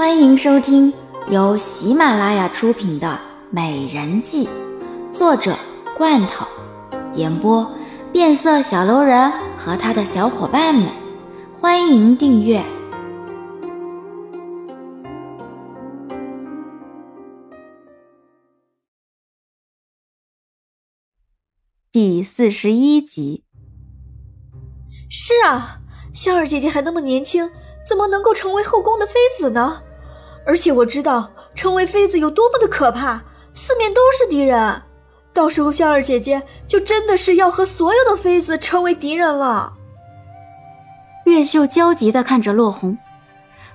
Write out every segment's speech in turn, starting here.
欢迎收听由喜马拉雅出品的《美人计》，作者罐头，演播变色小楼人和他的小伙伴们。欢迎订阅第四十一集。是啊，香儿姐姐还那么年轻，怎么能够成为后宫的妃子呢？而且我知道成为妃子有多么的可怕，四面都是敌人，到时候香儿姐姐就真的是要和所有的妃子成为敌人了。月秀焦急的看着落红，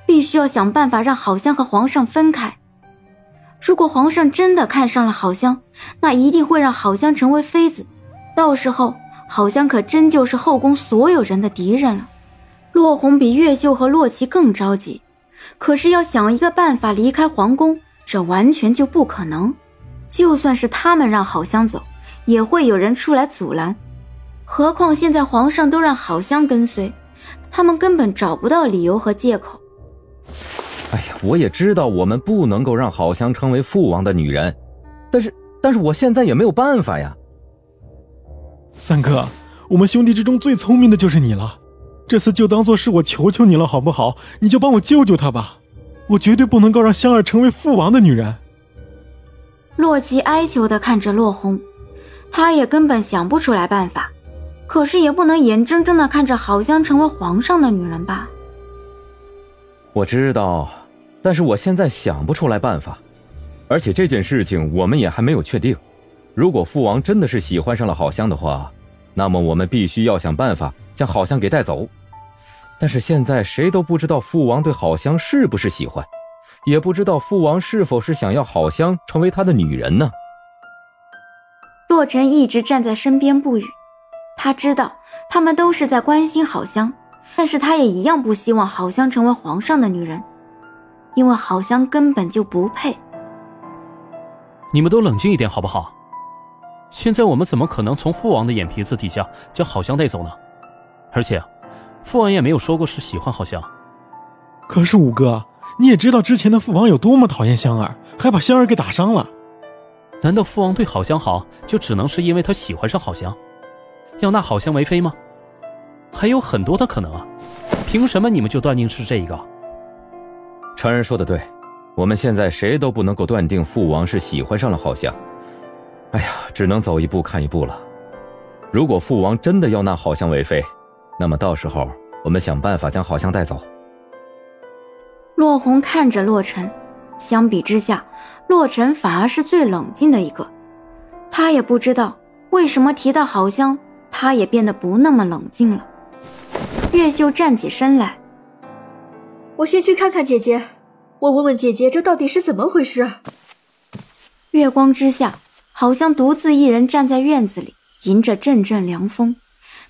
必须要想办法让好香和皇上分开。如果皇上真的看上了好香，那一定会让好香成为妃子，到时候好香可真就是后宫所有人的敌人了。落红比月秀和洛奇更着急。可是要想一个办法离开皇宫，这完全就不可能。就算是他们让好香走，也会有人出来阻拦。何况现在皇上都让好香跟随，他们根本找不到理由和借口。哎呀，我也知道我们不能够让好香成为父王的女人，但是，但是我现在也没有办法呀。三哥，我们兄弟之中最聪明的就是你了。这次就当做是我求求你了，好不好？你就帮我救救她吧，我绝对不能够让香儿成为父王的女人。洛奇哀求的看着洛红，他也根本想不出来办法，可是也不能眼睁睁的看着好香成为皇上的女人吧？我知道，但是我现在想不出来办法，而且这件事情我们也还没有确定。如果父王真的是喜欢上了好香的话，那么我们必须要想办法。将好香给带走，但是现在谁都不知道父王对好香是不是喜欢，也不知道父王是否是想要好香成为他的女人呢。洛尘一直站在身边不语，他知道他们都是在关心好香，但是他也一样不希望好香成为皇上的女人，因为好香根本就不配。你们都冷静一点好不好？现在我们怎么可能从父王的眼皮子底下将好香带走呢？而且，父王也没有说过是喜欢好香。可是五哥，你也知道之前的父王有多么讨厌香儿，还把香儿给打伤了。难道父王对好香好，就只能是因为他喜欢上好香，要纳好香为妃吗？还有很多的可能啊！凭什么你们就断定是这一个？常人说的对，我们现在谁都不能够断定父王是喜欢上了好香。哎呀，只能走一步看一步了。如果父王真的要纳好香为妃，那么到时候，我们想办法将好香带走。洛红看着洛尘，相比之下，洛尘反而是最冷静的一个。他也不知道为什么提到好香，他也变得不那么冷静了。月秀站起身来，我先去看看姐姐，我问问姐姐这到底是怎么回事。月光之下，好像独自一人站在院子里，迎着阵阵凉风。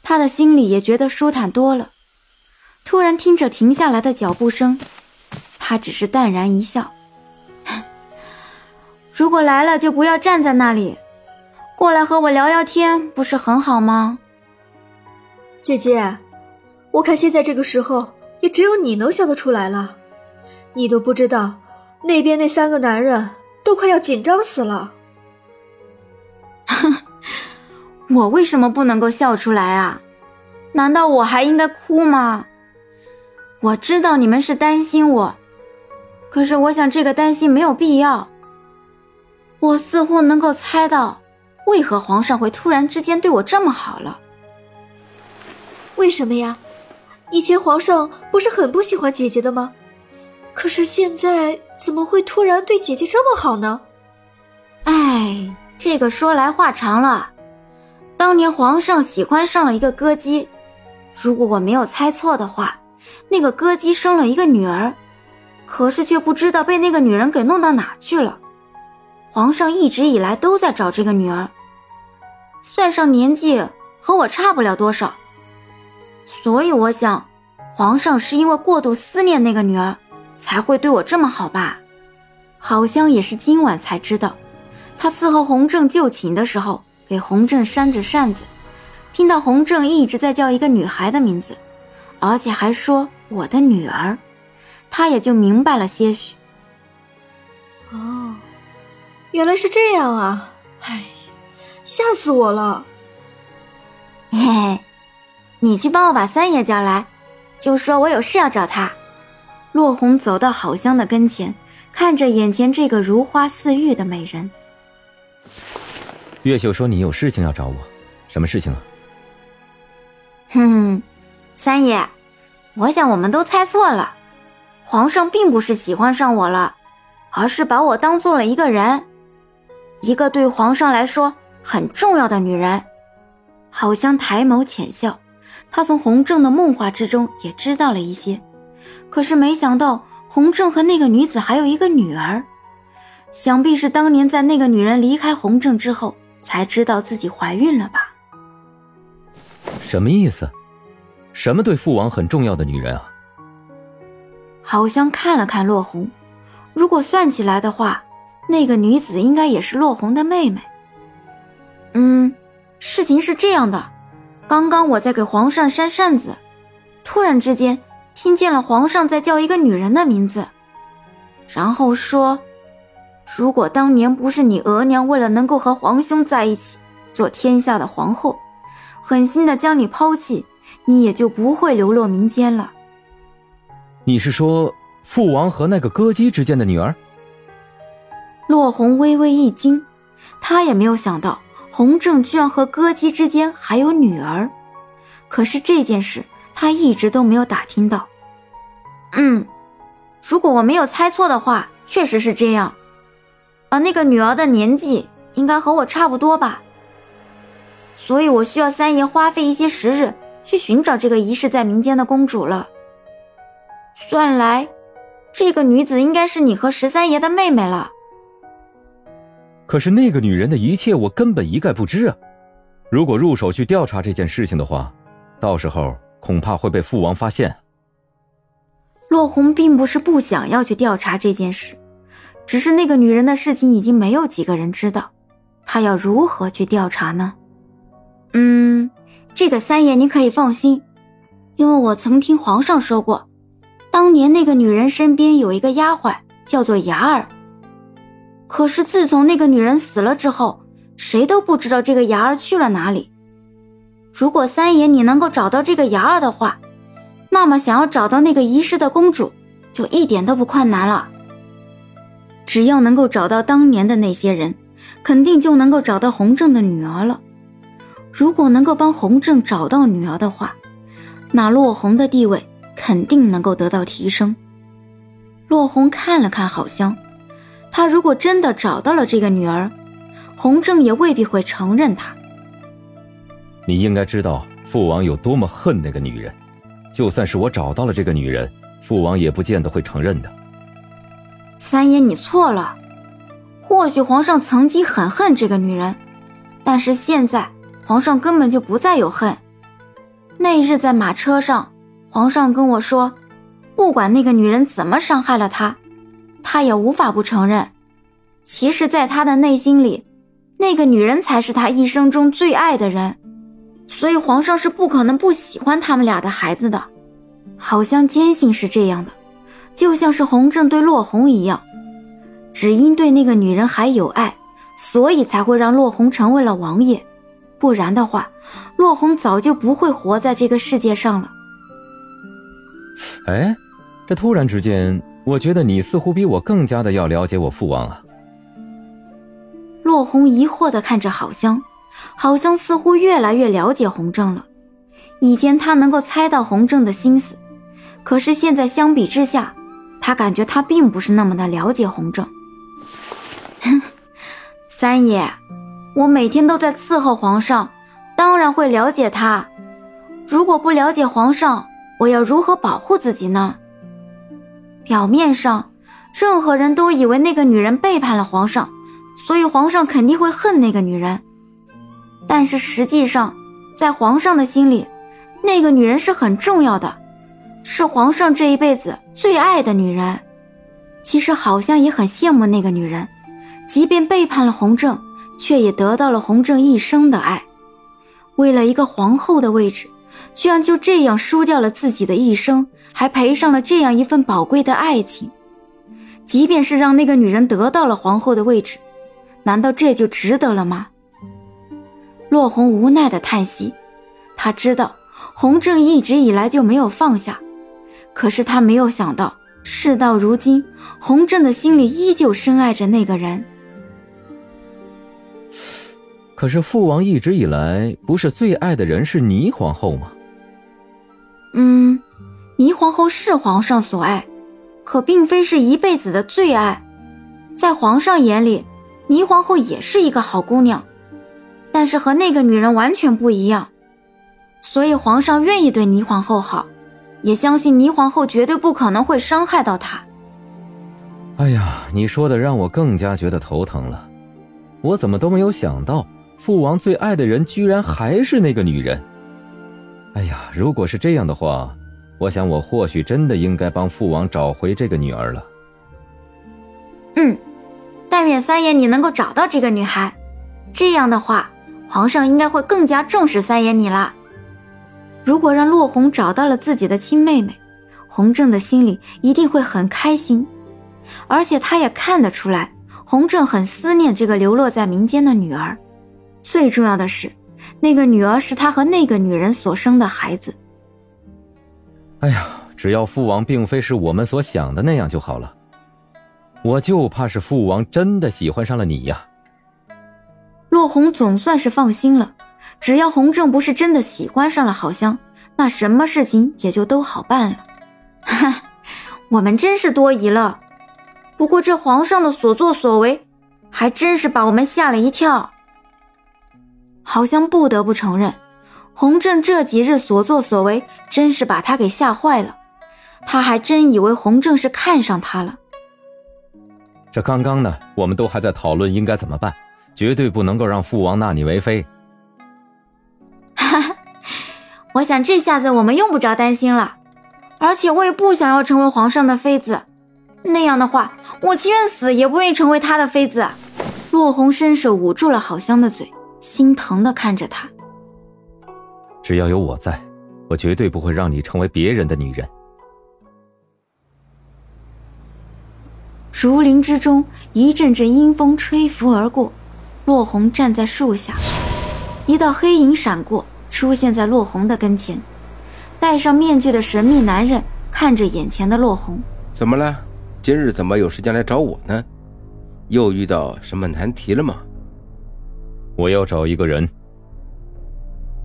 他的心里也觉得舒坦多了。突然听着停下来的脚步声，他只是淡然一笑：“如果来了就不要站在那里，过来和我聊聊天，不是很好吗？”姐姐，我看现在这个时候也只有你能笑得出来了。你都不知道，那边那三个男人都快要紧张死了。我为什么不能够笑出来啊？难道我还应该哭吗？我知道你们是担心我，可是我想这个担心没有必要。我似乎能够猜到，为何皇上会突然之间对我这么好了。为什么呀？以前皇上不是很不喜欢姐姐的吗？可是现在怎么会突然对姐姐这么好呢？哎，这个说来话长了。当年皇上喜欢上了一个歌姬，如果我没有猜错的话，那个歌姬生了一个女儿，可是却不知道被那个女人给弄到哪去了。皇上一直以来都在找这个女儿，算上年纪和我差不了多少，所以我想，皇上是因为过度思念那个女儿，才会对我这么好吧？好像也是今晚才知道，他伺候洪正就寝的时候。给洪正扇着扇子，听到洪正一直在叫一个女孩的名字，而且还说我的女儿，他也就明白了些许。哦，原来是这样啊！哎，吓死我了！嘿嘿，你去帮我把三爷叫来，就说我有事要找他。落红走到郝香的跟前，看着眼前这个如花似玉的美人。月秀说：“你有事情要找我，什么事情啊？”哼，三爷，我想我们都猜错了，皇上并不是喜欢上我了，而是把我当做了一个人，一个对皇上来说很重要的女人。好像抬眸浅笑，他从洪正的梦话之中也知道了一些，可是没想到洪正和那个女子还有一个女儿，想必是当年在那个女人离开洪正之后才知道自己怀孕了吧。什么意思？什么对父王很重要的女人啊？好像看了看落红，如果算起来的话，那个女子应该也是落红的妹妹。嗯，事情是这样的，刚刚我在给皇上扇扇子，突然之间听见了皇上在叫一个女人的名字，然后说：“如果当年不是你额娘为了能够和皇兄在一起，做天下的皇后。”狠心的将你抛弃，你也就不会流落民间了。你是说父王和那个歌姬之间的女儿？洛红微微一惊，她也没有想到洪正居然和歌姬之间还有女儿。可是这件事她一直都没有打听到。嗯，如果我没有猜错的话，确实是这样。而那个女儿的年纪应该和我差不多吧。所以我需要三爷花费一些时日去寻找这个遗失在民间的公主了。算来，这个女子应该是你和十三爷的妹妹了。可是那个女人的一切我根本一概不知啊！如果入手去调查这件事情的话，到时候恐怕会被父王发现。落红并不是不想要去调查这件事，只是那个女人的事情已经没有几个人知道，他要如何去调查呢？嗯，这个三爷您可以放心，因为我曾听皇上说过，当年那个女人身边有一个丫鬟叫做雅儿。可是自从那个女人死了之后，谁都不知道这个雅儿去了哪里。如果三爷你能够找到这个雅儿的话，那么想要找到那个遗失的公主就一点都不困难了。只要能够找到当年的那些人，肯定就能够找到洪正的女儿了。如果能够帮洪正找到女儿的话，那落红的地位肯定能够得到提升。落红看了看郝香，他如果真的找到了这个女儿，洪正也未必会承认他。你应该知道父王有多么恨那个女人，就算是我找到了这个女人，父王也不见得会承认的。三爷，你错了。或许皇上曾经很恨这个女人，但是现在。皇上根本就不再有恨。那日在马车上，皇上跟我说，不管那个女人怎么伤害了他，他也无法不承认。其实，在他的内心里，那个女人才是他一生中最爱的人，所以皇上是不可能不喜欢他们俩的孩子的。好像坚信是这样的，就像是洪正对洛红一样，只因对那个女人还有爱，所以才会让洛红成为了王爷。不然的话，洛红早就不会活在这个世界上了。哎，这突然之间，我觉得你似乎比我更加的要了解我父王啊。洛红疑惑的看着郝香，郝香似乎越来越了解洪正了。以前他能够猜到洪正的心思，可是现在相比之下，他感觉他并不是那么的了解洪正。三爷。我每天都在伺候皇上，当然会了解他。如果不了解皇上，我要如何保护自己呢？表面上，任何人都以为那个女人背叛了皇上，所以皇上肯定会恨那个女人。但是实际上，在皇上的心里，那个女人是很重要的，是皇上这一辈子最爱的女人。其实好像也很羡慕那个女人，即便背叛了洪正。却也得到了洪正一生的爱，为了一个皇后的位置，居然就这样输掉了自己的一生，还赔上了这样一份宝贵的爱情。即便是让那个女人得到了皇后的位置，难道这就值得了吗？落红无奈的叹息，他知道洪正一直以来就没有放下，可是他没有想到，事到如今，洪正的心里依旧深爱着那个人。可是父王一直以来不是最爱的人是霓皇后吗？嗯，霓皇后是皇上所爱，可并非是一辈子的最爱。在皇上眼里，霓皇后也是一个好姑娘，但是和那个女人完全不一样。所以皇上愿意对霓皇后好，也相信霓皇后绝对不可能会伤害到他。哎呀，你说的让我更加觉得头疼了。我怎么都没有想到。父王最爱的人居然还是那个女人。哎呀，如果是这样的话，我想我或许真的应该帮父王找回这个女儿了。嗯，但愿三爷你能够找到这个女孩，这样的话，皇上应该会更加重视三爷你了。如果让洛红找到了自己的亲妹妹，洪正的心里一定会很开心，而且他也看得出来，洪正很思念这个流落在民间的女儿。最重要的是，那个女儿是他和那个女人所生的孩子。哎呀，只要父王并非是我们所想的那样就好了。我就怕是父王真的喜欢上了你呀。洛红总算是放心了，只要洪正不是真的喜欢上了好香，那什么事情也就都好办了。哈，我们真是多疑了。不过这皇上的所作所为，还真是把我们吓了一跳。好像不得不承认，洪正这几日所作所为，真是把他给吓坏了。他还真以为洪正是看上他了。这刚刚呢，我们都还在讨论应该怎么办，绝对不能够让父王纳你为妃。我想这下子我们用不着担心了。而且我也不想要成为皇上的妃子，那样的话，我情愿死也不愿意成为他的妃子。落红伸手捂住了好香的嘴。心疼的看着他。只要有我在，我绝对不会让你成为别人的女人。竹林之中，一阵阵阴风吹拂而过，落红站在树下，一道黑影闪过，出现在洛红的跟前。戴上面具的神秘男人看着眼前的洛红，怎么了？今日怎么有时间来找我呢？又遇到什么难题了吗？我要找一个人。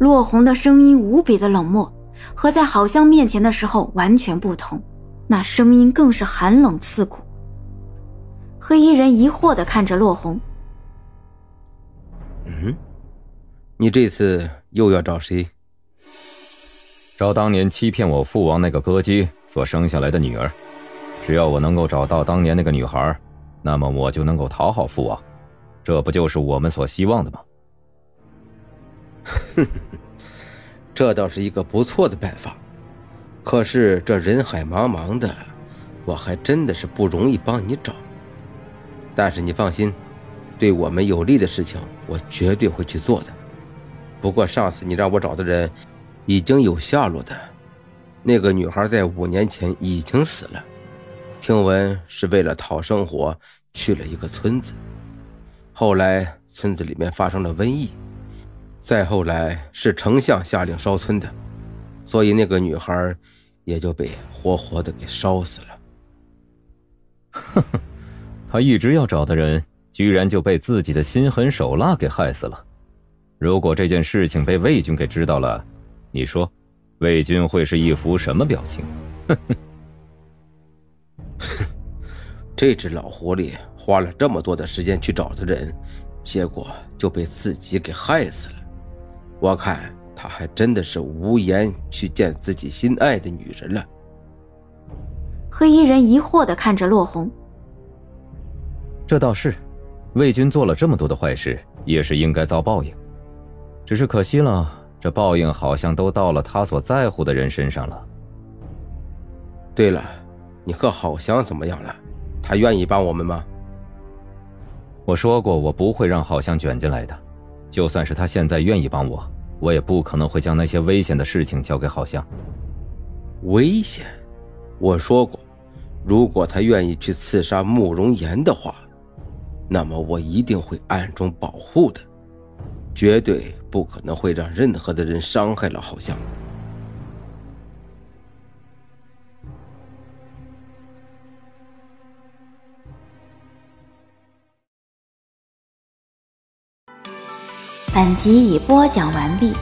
洛红的声音无比的冷漠，和在好香面前的时候完全不同，那声音更是寒冷刺骨。黑衣人疑惑的看着洛红：“嗯，你这次又要找谁？找当年欺骗我父王那个歌姬所生下来的女儿。只要我能够找到当年那个女孩，那么我就能够讨好父王。”这不就是我们所希望的吗？哼，这倒是一个不错的办法。可是这人海茫茫的，我还真的是不容易帮你找。但是你放心，对我们有利的事情，我绝对会去做的。不过上次你让我找的人，已经有下落的。那个女孩在五年前已经死了，听闻是为了讨生活去了一个村子。后来村子里面发生了瘟疫，再后来是丞相下令烧村的，所以那个女孩也就被活活的给烧死了。呵呵，他一直要找的人，居然就被自己的心狠手辣给害死了。如果这件事情被魏军给知道了，你说，魏军会是一副什么表情？哼哼，哼，这只老狐狸。花了这么多的时间去找的人，结果就被自己给害死了。我看他还真的是无颜去见自己心爱的女人了。黑衣人疑惑的看着落红。这倒是，魏军做了这么多的坏事，也是应该遭报应。只是可惜了，这报应好像都到了他所在乎的人身上了。对了，你和郝香怎么样了？他愿意帮我们吗？我说过，我不会让郝香卷进来的。就算是他现在愿意帮我，我也不可能会将那些危险的事情交给郝香。危险？我说过，如果他愿意去刺杀慕容岩的话，那么我一定会暗中保护的，绝对不可能会让任何的人伤害了好像。本集已播讲完毕。